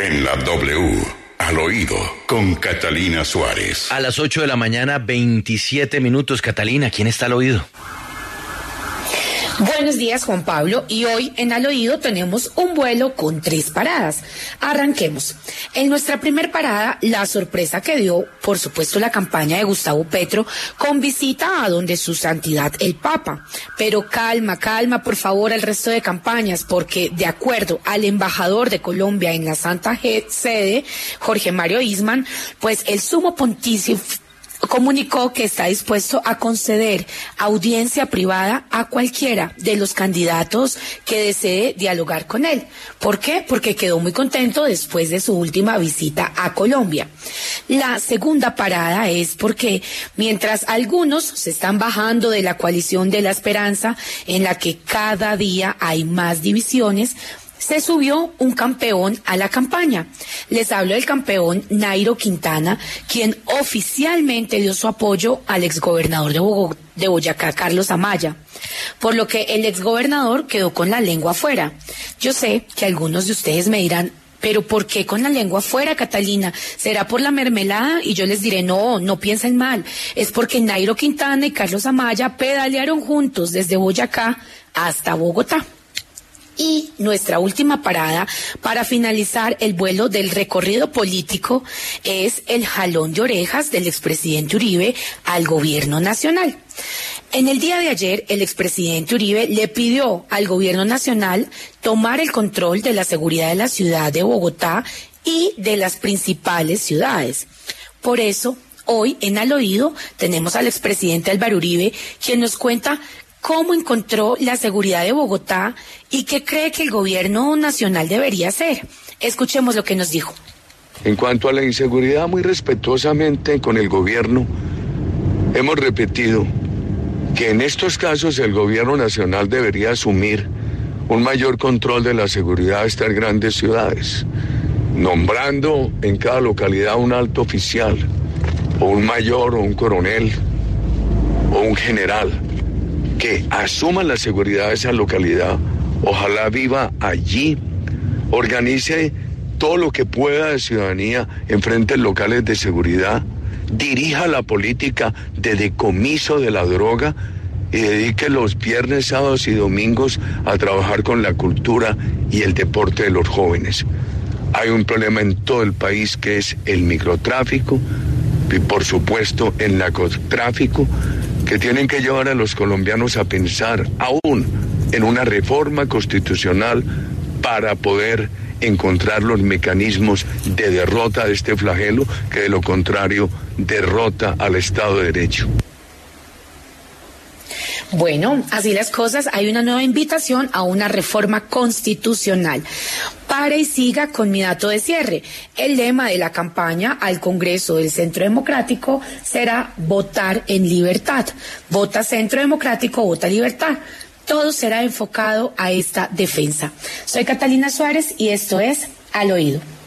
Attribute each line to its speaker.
Speaker 1: En la W, al oído, con Catalina Suárez.
Speaker 2: A las 8 de la mañana, 27 minutos. Catalina, ¿quién está al oído?
Speaker 3: Buenos días, Juan Pablo. Y hoy en Al Oído tenemos un vuelo con tres paradas. Arranquemos. En nuestra primer parada, la sorpresa que dio, por supuesto, la campaña de Gustavo Petro con visita a donde su santidad el Papa. Pero calma, calma, por favor, al resto de campañas, porque de acuerdo al embajador de Colombia en la Santa Sede, Jorge Mario Isman, pues el sumo pontificio comunicó que está dispuesto a conceder audiencia privada a cualquiera de los candidatos que desee dialogar con él. ¿Por qué? Porque quedó muy contento después de su última visita a Colombia. La segunda parada es porque mientras algunos se están bajando de la coalición de la esperanza, en la que cada día hay más divisiones, se subió un campeón a la campaña. Les hablo del campeón Nairo Quintana, quien oficialmente dio su apoyo al exgobernador de, de Boyacá, Carlos Amaya, por lo que el exgobernador quedó con la lengua afuera. Yo sé que algunos de ustedes me dirán, pero ¿por qué con la lengua afuera, Catalina? ¿Será por la mermelada? Y yo les diré, no, no piensen mal. Es porque Nairo Quintana y Carlos Amaya pedalearon juntos desde Boyacá hasta Bogotá. Y nuestra última parada para finalizar el vuelo del recorrido político es el jalón de orejas del expresidente Uribe al gobierno nacional. En el día de ayer, el expresidente Uribe le pidió al gobierno nacional tomar el control de la seguridad de la ciudad de Bogotá y de las principales ciudades. Por eso, hoy en Al Oído tenemos al expresidente Álvaro Uribe, quien nos cuenta cómo encontró la seguridad de Bogotá y qué cree que el gobierno nacional debería hacer. Escuchemos lo que nos dijo.
Speaker 4: En cuanto a la inseguridad, muy respetuosamente con el gobierno, hemos repetido que en estos casos el gobierno nacional debería asumir un mayor control de la seguridad de estas grandes ciudades, nombrando en cada localidad un alto oficial, o un mayor, o un coronel, o un general que asuma la seguridad de esa localidad, ojalá viva allí, organice todo lo que pueda de ciudadanía en frentes locales de seguridad, dirija la política de decomiso de la droga y dedique los viernes, sábados y domingos a trabajar con la cultura y el deporte de los jóvenes. Hay un problema en todo el país que es el microtráfico y por supuesto el narcotráfico que tienen que llevar a los colombianos a pensar aún en una reforma constitucional para poder encontrar los mecanismos de derrota de este flagelo que de lo contrario derrota al Estado de Derecho.
Speaker 3: Bueno, así las cosas, hay una nueva invitación a una reforma constitucional. Pare y siga con mi dato de cierre. El lema de la campaña al Congreso del Centro Democrático será votar en libertad. Vota Centro Democrático, vota libertad. Todo será enfocado a esta defensa. Soy Catalina Suárez y esto es Al Oído.